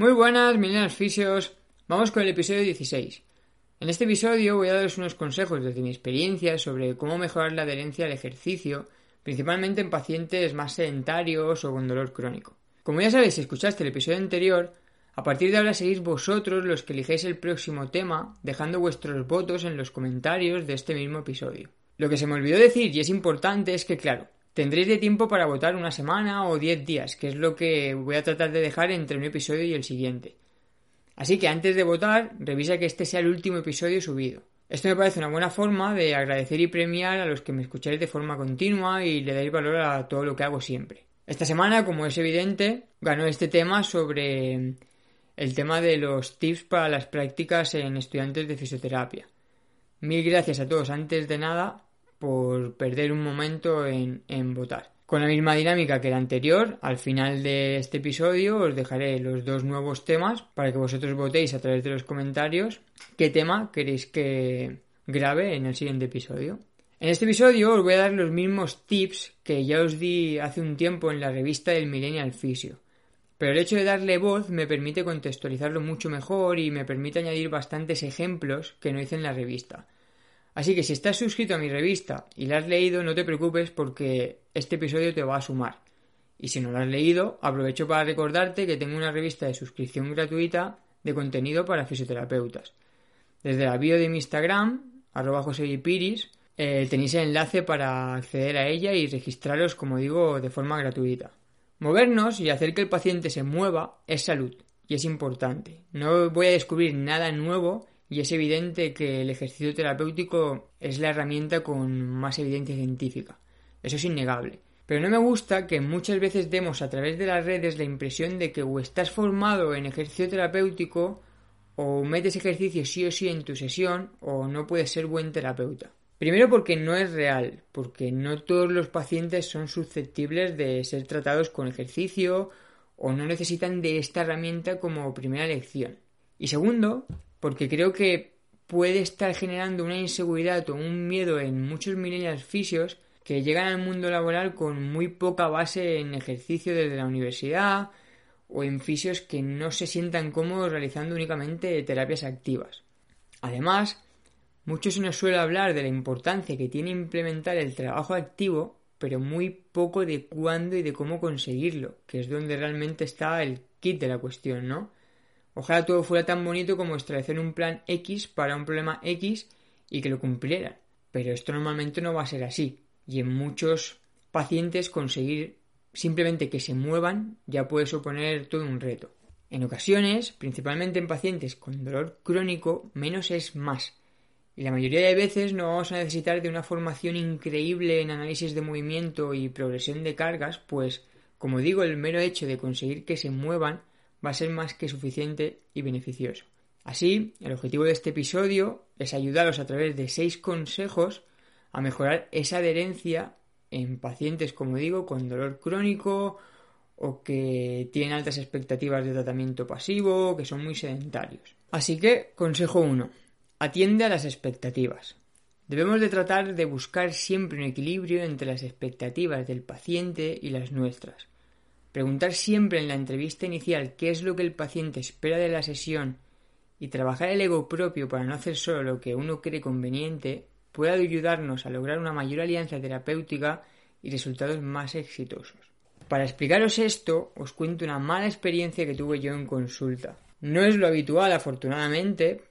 Muy buenas, millennials fisios. Vamos con el episodio 16. En este episodio voy a daros unos consejos desde mi experiencia sobre cómo mejorar la adherencia al ejercicio, principalmente en pacientes más sedentarios o con dolor crónico. Como ya sabéis si escuchaste el episodio anterior, a partir de ahora seréis vosotros los que elijáis el próximo tema, dejando vuestros votos en los comentarios de este mismo episodio. Lo que se me olvidó decir y es importante es que, claro, tendréis de tiempo para votar una semana o diez días, que es lo que voy a tratar de dejar entre un episodio y el siguiente. Así que antes de votar, revisa que este sea el último episodio subido. Esto me parece una buena forma de agradecer y premiar a los que me escucháis de forma continua y le dais valor a todo lo que hago siempre. Esta semana, como es evidente, ganó este tema sobre el tema de los tips para las prácticas en estudiantes de fisioterapia. Mil gracias a todos antes de nada por perder un momento en, votar. Con la misma dinámica que la anterior, al final de este episodio os dejaré los dos nuevos temas para que vosotros votéis a través de los comentarios qué tema queréis que grabe en el siguiente episodio. En este episodio os voy a dar los mismos tips que ya os di hace un tiempo en la revista del Millennial Physio. Pero el hecho de darle voz me permite contextualizarlo mucho mejor y me permite añadir bastantes ejemplos que no hice en la revista. Así que si estás suscrito a mi revista y la has leído, no te preocupes porque este episodio te va a sumar. Y si no lo has leído, aprovecho para recordarte que tengo una revista de suscripción gratuita de contenido para fisioterapeutas. Desde la bio de mi Instagram, arroba josepiris, eh, tenéis el enlace para acceder a ella y registraros, como digo, de forma gratuita. Movernos y hacer que el paciente se mueva es salud y es importante. No voy a descubrir nada nuevo y es evidente que el ejercicio terapéutico es la herramienta con más evidencia científica. Eso es innegable. Pero no me gusta que muchas veces demos a través de las redes la impresión de que o estás formado en ejercicio terapéutico o metes ejercicio sí o sí en tu sesión o no puedes ser buen terapeuta. Primero porque no es real, porque no todos los pacientes son susceptibles de ser tratados con ejercicio o no necesitan de esta herramienta como primera lección. Y segundo, porque creo que puede estar generando una inseguridad o un miedo en muchos millennials fisios que llegan al mundo laboral con muy poca base en ejercicio desde la universidad o en fisios que no se sientan cómodos realizando únicamente terapias activas. Además, mucho se nos suele hablar de la importancia que tiene implementar el trabajo activo, pero muy poco de cuándo y de cómo conseguirlo, que es donde realmente está el kit de la cuestión, ¿no? Ojalá todo fuera tan bonito como establecer un plan X para un problema X y que lo cumplieran. Pero esto normalmente no va a ser así. Y en muchos pacientes conseguir simplemente que se muevan ya puede suponer todo un reto. En ocasiones, principalmente en pacientes con dolor crónico, menos es más. Y la mayoría de veces no vamos a necesitar de una formación increíble en análisis de movimiento y progresión de cargas, pues, como digo, el mero hecho de conseguir que se muevan va a ser más que suficiente y beneficioso. Así, el objetivo de este episodio es ayudaros a través de seis consejos a mejorar esa adherencia en pacientes, como digo, con dolor crónico o que tienen altas expectativas de tratamiento pasivo, que son muy sedentarios. Así que, consejo 1. Atiende a las expectativas. Debemos de tratar de buscar siempre un equilibrio entre las expectativas del paciente y las nuestras. Preguntar siempre en la entrevista inicial qué es lo que el paciente espera de la sesión y trabajar el ego propio para no hacer solo lo que uno cree conveniente puede ayudarnos a lograr una mayor alianza terapéutica y resultados más exitosos. Para explicaros esto, os cuento una mala experiencia que tuve yo en consulta. No es lo habitual, afortunadamente,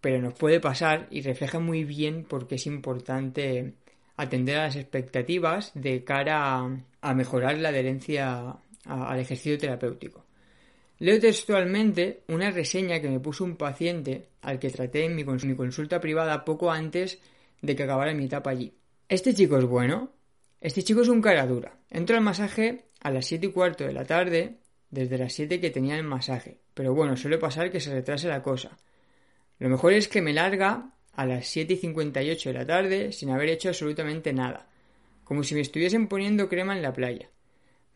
pero nos puede pasar y refleja muy bien por qué es importante atender a las expectativas de cara a, mejorar la adherencia al ejercicio terapéutico. Leo textualmente una reseña que me puso un paciente al que traté en mi, mi consulta privada poco antes de que acabara mi etapa allí. Este chico es bueno. Este chico es un cara dura. Entro al masaje a las 7 y cuarto de la tarde, desde las 7 que tenía el masaje. Pero bueno, suele pasar que se retrase la cosa. Lo mejor es que me larga a las 7 y 58 de la tarde sin haber hecho absolutamente nada, como si me estuviesen poniendo crema en la playa.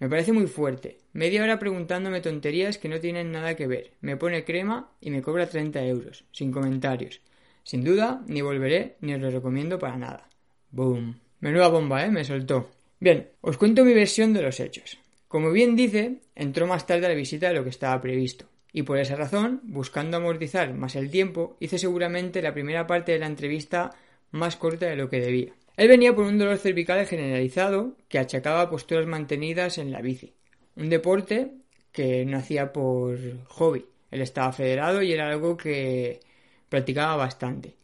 Me parece muy fuerte. Media hora preguntándome tonterías que no tienen nada que ver. Me pone crema y me cobra 30 euros, sin comentarios. Sin duda, ni volveré ni os lo recomiendo para nada. Boom. Menuda bomba, ¿eh? Me soltó. Bien, os cuento mi versión de los hechos. Como bien dice, entró más tarde a la visita de lo que estaba previsto. Y por esa razón, buscando amortizar más el tiempo, hice seguramente la primera parte de la entrevista más corta de lo que debía. Él venía por un dolor cervical generalizado que achacaba posturas mantenidas en la bici, un deporte que no hacía por hobby. Él estaba federado y era algo que practicaba bastante.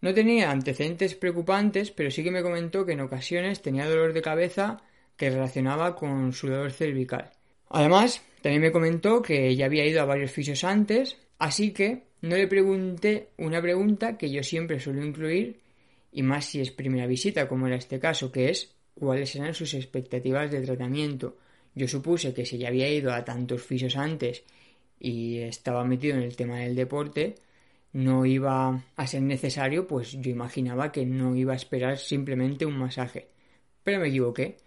No tenía antecedentes preocupantes, pero sí que me comentó que en ocasiones tenía dolor de cabeza que relacionaba con su dolor cervical. Además, también me comentó que ya había ido a varios fisios antes, así que no le pregunté una pregunta que yo siempre suelo incluir, y más si es primera visita, como era este caso, que es cuáles eran sus expectativas de tratamiento. Yo supuse que si ya había ido a tantos fisios antes y estaba metido en el tema del deporte, no iba a ser necesario, pues yo imaginaba que no iba a esperar simplemente un masaje. Pero me equivoqué.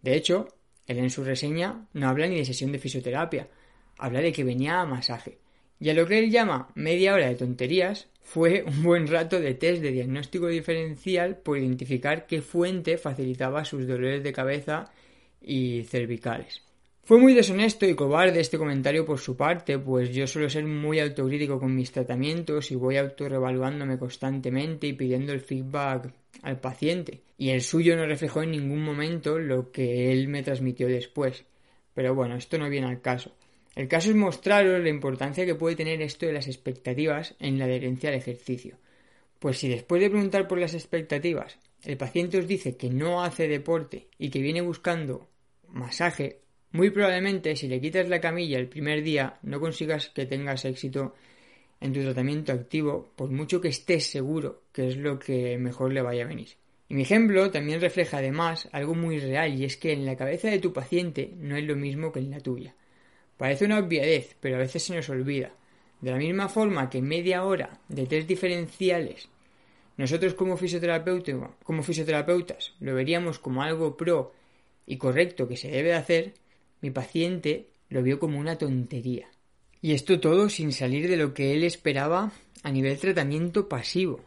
De hecho, él en su reseña no habla ni de sesión de fisioterapia, habla de que venía a masaje. Y a lo que él llama media hora de tonterías, fue un buen rato de test de diagnóstico diferencial por identificar qué fuente facilitaba sus dolores de cabeza y cervicales. Fue muy deshonesto y cobarde este comentario por su parte, pues yo suelo ser muy autocrítico con mis tratamientos y voy autorrevaluándome constantemente y pidiendo el feedback al paciente, y el suyo no reflejó en ningún momento lo que él me transmitió después. Pero bueno, esto no viene al caso. El caso es mostraros la importancia que puede tener esto de las expectativas en la adherencia al ejercicio. Pues si después de preguntar por las expectativas el paciente os dice que no hace deporte y que viene buscando masaje muy probablemente si le quitas la camilla el primer día no consigas que tengas éxito en tu tratamiento activo por mucho que estés seguro que es lo que mejor le vaya a venir. Y mi ejemplo también refleja además algo muy real y es que en la cabeza de tu paciente no es lo mismo que en la tuya. Parece una obviedad, pero a veces se nos olvida. De la misma forma que media hora de test diferenciales nosotros como fisioterapeutas, como fisioterapeutas lo veríamos como algo pro y correcto que se debe hacer, mi paciente lo vio como una tontería. Y esto todo sin salir de lo que él esperaba a nivel tratamiento pasivo.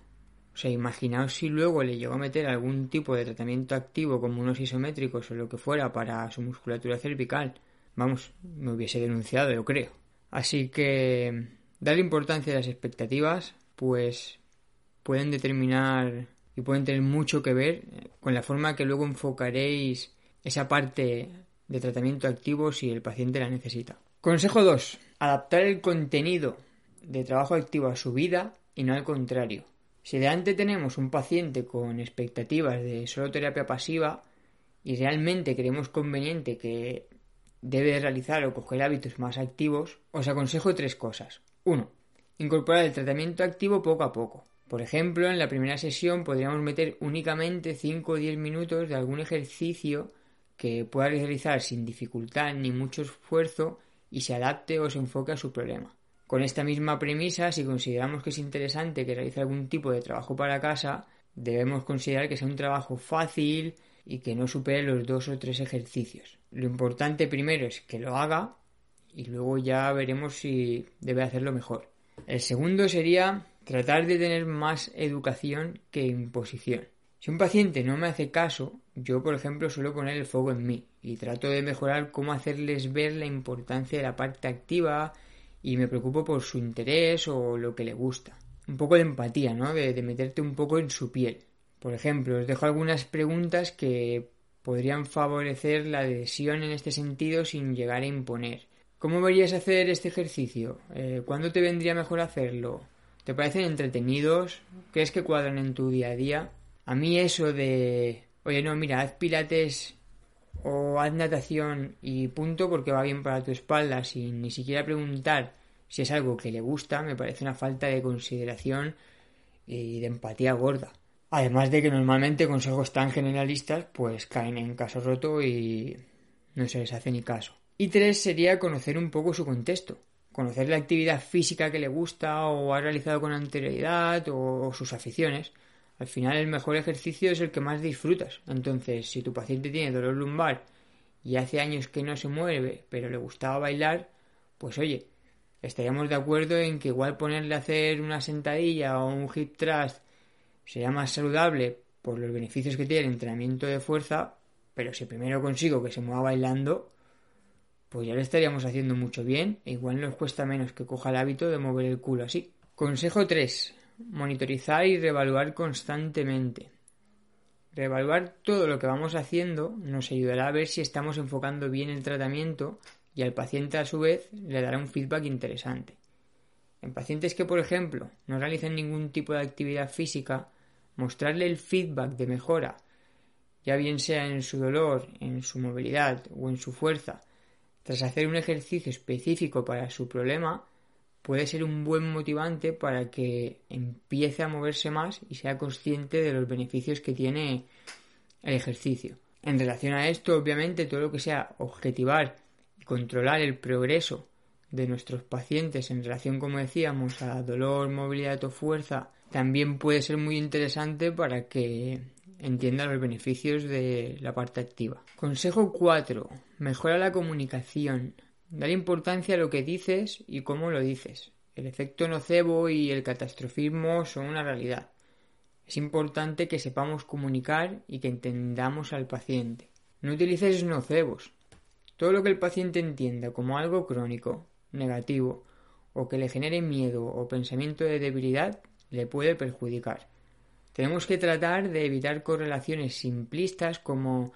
O sea, imaginaos si luego le llegó a meter algún tipo de tratamiento activo como unos isométricos o lo que fuera para su musculatura cervical. Vamos, me hubiese denunciado, yo creo. Así que darle importancia a las expectativas, pues pueden determinar y pueden tener mucho que ver con la forma que luego enfocaréis esa parte de tratamiento activo si el paciente la necesita. Consejo 2. Adaptar el contenido de trabajo activo a su vida y no al contrario. Si delante tenemos un paciente con expectativas de solo terapia pasiva y realmente creemos conveniente que debe realizar o coger hábitos más activos, os aconsejo tres cosas. 1. Incorporar el tratamiento activo poco a poco. Por ejemplo, en la primera sesión podríamos meter únicamente 5 o 10 minutos de algún ejercicio que pueda realizar sin dificultad ni mucho esfuerzo y se adapte o se enfoque a su problema. Con esta misma premisa, si consideramos que es interesante que realice algún tipo de trabajo para casa, debemos considerar que sea un trabajo fácil y que no supere los dos o tres ejercicios. Lo importante primero es que lo haga y luego ya veremos si debe hacerlo mejor. El segundo sería tratar de tener más educación que imposición. Si un paciente no me hace caso, yo por ejemplo suelo poner el foco en mí y trato de mejorar cómo hacerles ver la importancia de la parte activa y me preocupo por su interés o lo que le gusta. Un poco de empatía, ¿no? De, de meterte un poco en su piel. Por ejemplo, os dejo algunas preguntas que podrían favorecer la adhesión en este sentido sin llegar a imponer. ¿Cómo verías hacer este ejercicio? Eh, ¿Cuándo te vendría mejor hacerlo? ¿Te parecen entretenidos? ¿Crees que cuadran en tu día a día? A mí eso de, oye, no, mira, haz pilates o haz natación y punto porque va bien para tu espalda sin ni siquiera preguntar si es algo que le gusta, me parece una falta de consideración y de empatía gorda. Además de que normalmente consejos tan generalistas pues caen en caso roto y no se les hace ni caso. Y tres sería conocer un poco su contexto, conocer la actividad física que le gusta o ha realizado con anterioridad o sus aficiones al final el mejor ejercicio es el que más disfrutas. Entonces, si tu paciente tiene dolor lumbar y hace años que no se mueve, pero le gustaba bailar, pues oye, estaríamos de acuerdo en que igual ponerle a hacer una sentadilla o un hip thrust sería más saludable por los beneficios que tiene el entrenamiento de fuerza, pero si primero consigo que se mueva bailando, pues ya le estaríamos haciendo mucho bien e igual nos cuesta menos que coja el hábito de mover el culo así. Consejo 3. Monitorizar y reevaluar constantemente. Reevaluar todo lo que vamos haciendo nos ayudará a ver si estamos enfocando bien el tratamiento y al paciente a su vez le dará un feedback interesante. En pacientes que, por ejemplo, no realizan ningún tipo de actividad física, mostrarle el feedback de mejora, ya bien sea en su dolor, en su movilidad o en su fuerza, tras hacer un ejercicio específico para su problema, puede ser un buen motivante para que empiece a moverse más y sea consciente de los beneficios que tiene el ejercicio. En relación a esto, obviamente, todo lo que sea objetivar y controlar el progreso de nuestros pacientes en relación, como decíamos, a dolor, movilidad o fuerza, también puede ser muy interesante para que entienda los beneficios de la parte activa. Consejo 4. Mejora la comunicación. Dar importancia a lo que dices y cómo lo dices. El efecto nocebo y el catastrofismo son una realidad. Es importante que sepamos comunicar y que entendamos al paciente. No utilices nocebos. Todo lo que el paciente entienda como algo crónico, negativo o que le genere miedo o pensamiento de debilidad le puede perjudicar. Tenemos que tratar de evitar correlaciones simplistas como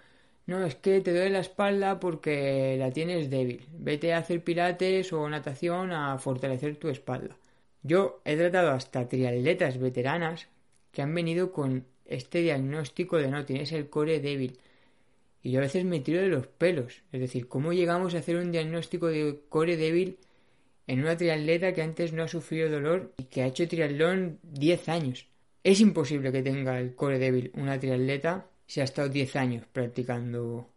no, es que te duele la espalda porque la tienes débil. Vete a hacer pilates o natación a fortalecer tu espalda. Yo he tratado hasta triatletas veteranas que han venido con este diagnóstico de no, tienes el core débil. Y yo a veces me tiro de los pelos. Es decir, ¿cómo llegamos a hacer un diagnóstico de core débil en una triatleta que antes no ha sufrido dolor y que ha hecho triatlón 10 años? Es imposible que tenga el core débil una triatleta si ha estado 10 años practicando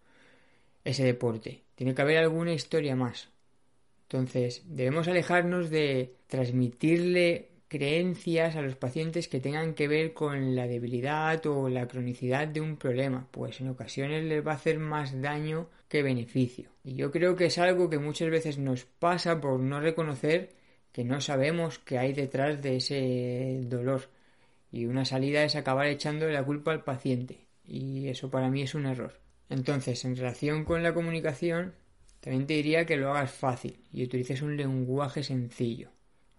ese deporte. Tiene que haber alguna historia más. Entonces, debemos alejarnos de transmitirle creencias a los pacientes que tengan que ver con la debilidad o la cronicidad de un problema, pues en ocasiones les va a hacer más daño que beneficio. Y yo creo que es algo que muchas veces nos pasa por no reconocer que no sabemos qué hay detrás de ese dolor. Y una salida es acabar echándole la culpa al paciente. Y eso para mí es un error. Entonces, en relación con la comunicación, también te diría que lo hagas fácil y utilices un lenguaje sencillo.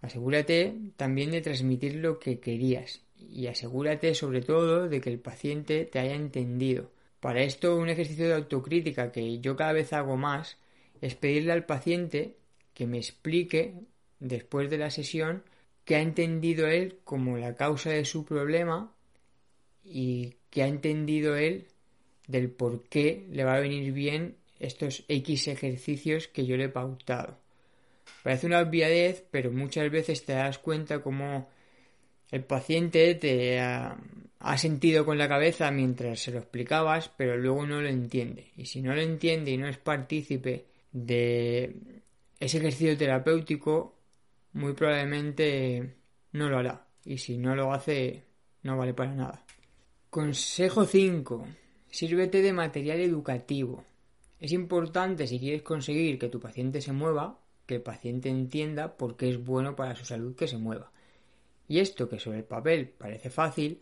Asegúrate también de transmitir lo que querías y asegúrate sobre todo de que el paciente te haya entendido. Para esto un ejercicio de autocrítica que yo cada vez hago más es pedirle al paciente que me explique después de la sesión qué ha entendido él como la causa de su problema y qué ha entendido él del por qué le va a venir bien estos X ejercicios que yo le he pautado. Parece una obviedad, pero muchas veces te das cuenta como el paciente te ha, sentido con la cabeza mientras se lo explicabas, pero luego no lo entiende. Y si no lo entiende y no es partícipe de ese ejercicio terapéutico, muy probablemente no lo hará. Y si no lo hace, no vale para nada. Consejo 5. Sírvete de material educativo. Es importante si quieres conseguir que tu paciente se mueva, que el paciente entienda por qué es bueno para su salud que se mueva. Y esto que sobre el papel parece fácil,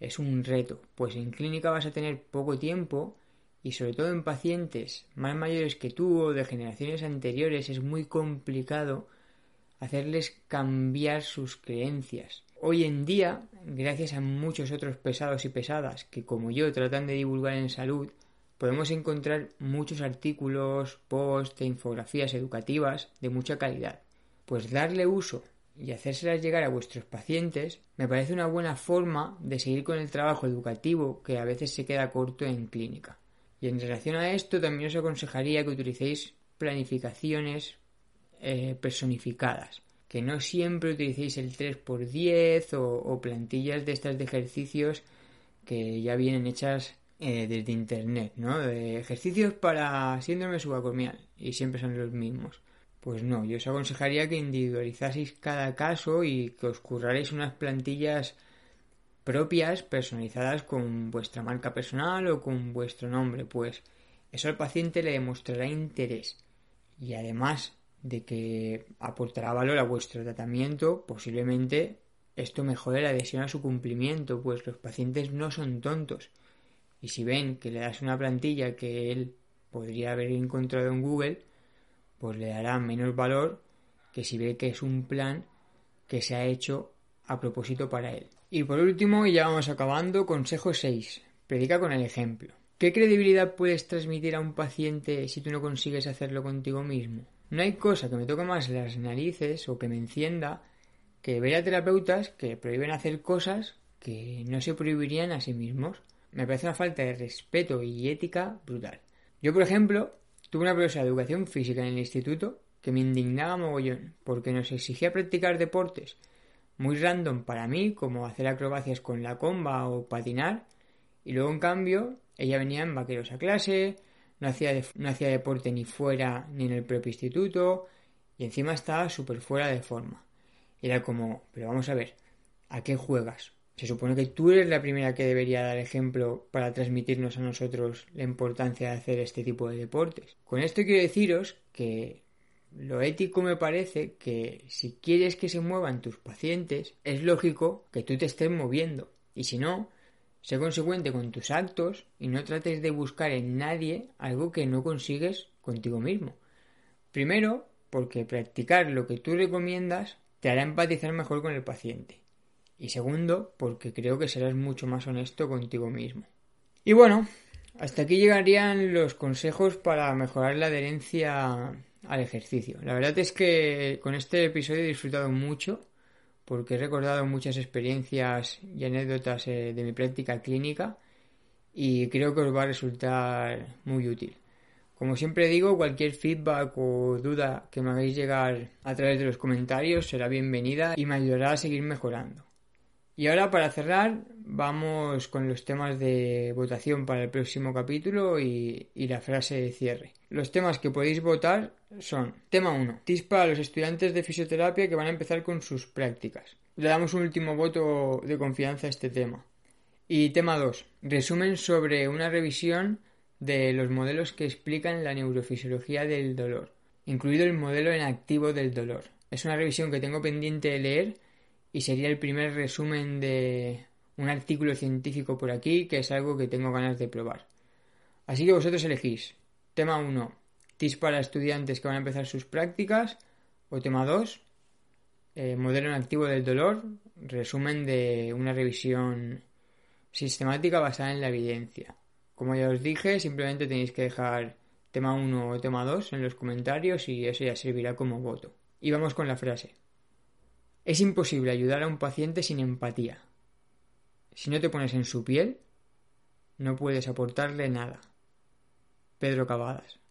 es un reto, pues en clínica vas a tener poco tiempo y sobre todo en pacientes más mayores que tú o de generaciones anteriores es muy complicado hacerles cambiar sus creencias. Hoy en día, gracias a muchos otros pesados y pesadas que como yo tratan de divulgar en salud, podemos encontrar muchos artículos, posts e infografías educativas de mucha calidad. Pues darle uso y hacérselas llegar a vuestros pacientes me parece una buena forma de seguir con el trabajo educativo que a veces se queda corto en clínica. Y en relación a esto también os aconsejaría que utilicéis planificaciones eh, personificadas. Que no siempre utilicéis el 3x10 o, o plantillas de estas de ejercicios que ya vienen hechas eh, desde internet, ¿no? De ejercicios para síndrome subacormial y siempre son los mismos. Pues no, yo os aconsejaría que individualizaseis cada caso y que os curraréis unas plantillas propias, personalizadas con vuestra marca personal o con vuestro nombre, pues eso al paciente le demostrará interés y además de que aportará valor a vuestro tratamiento, posiblemente esto mejore la adhesión a su cumplimiento, pues los pacientes no son tontos y si ven que le das una plantilla que él podría haber encontrado en Google, pues le dará menos valor que si ve que es un plan que se ha hecho a propósito para él. Y por último, y ya vamos acabando, consejo 6. Predica con el ejemplo. ¿Qué credibilidad puedes transmitir a un paciente si tú no consigues hacerlo contigo mismo? No hay cosa que me toque más las narices o que me encienda que ver a terapeutas que prohíben hacer cosas que no se prohibirían a sí mismos. Me parece una falta de respeto y ética brutal. Yo, por ejemplo, tuve una profesora de educación física en el instituto que me indignaba mogollón porque nos exigía practicar deportes muy random para mí, como hacer acrobacias con la comba o patinar, y luego en cambio ella venía en vaqueros a clase, no hacía, no hacía deporte ni fuera ni en el propio instituto, y encima estaba súper fuera de forma. Era como, pero vamos a ver, ¿a qué juegas? Se supone que tú eres la primera que debería dar ejemplo para transmitirnos a nosotros la importancia de hacer este tipo de deportes. Con esto quiero deciros que lo ético me parece que si quieres que se muevan tus pacientes, es lógico que tú te estés moviendo. Y si no, sé consecuente con tus actos y no trates de buscar en nadie algo que no consigues contigo mismo. Primero, porque practicar lo que tú recomiendas te hará empatizar mejor con el paciente. Y segundo, porque creo que serás mucho más honesto contigo mismo. Y bueno, hasta aquí llegarían los consejos para mejorar la adherencia al ejercicio. La verdad es que con este episodio he disfrutado mucho porque he recordado muchas experiencias y anécdotas eh, de mi práctica clínica y creo que os va a resultar muy útil. Como siempre digo, cualquier feedback o duda que me hagáis llegar a través de los comentarios será bienvenida y me ayudará a seguir mejorando. Y ahora para cerrar vamos con los temas de votación para el próximo capítulo y, la frase de cierre. Los temas que podéis votar son tema 1. Tips para los estudiantes de fisioterapia que van a empezar con sus prácticas. Le damos un último voto de confianza a este tema. Y tema 2. Resumen sobre una revisión de los modelos que explican la neurofisiología del dolor, incluido el modelo en activo del dolor. Es una revisión que tengo pendiente de leer y sería el primer resumen de un artículo científico por aquí que es algo que tengo ganas de probar. Así que vosotros elegís. Tema 1. Tips para estudiantes que van a empezar sus prácticas. O tema 2. Eh, modelo en activo del dolor. Resumen de una revisión sistemática basada en la evidencia. Como ya os dije, simplemente tenéis que dejar tema 1 o tema 2 en los comentarios y eso ya servirá como voto. Y vamos con la frase. Es imposible ayudar a un paciente sin empatía. Si no te pones en su piel, no puedes aportarle nada. Pedro Cavadas.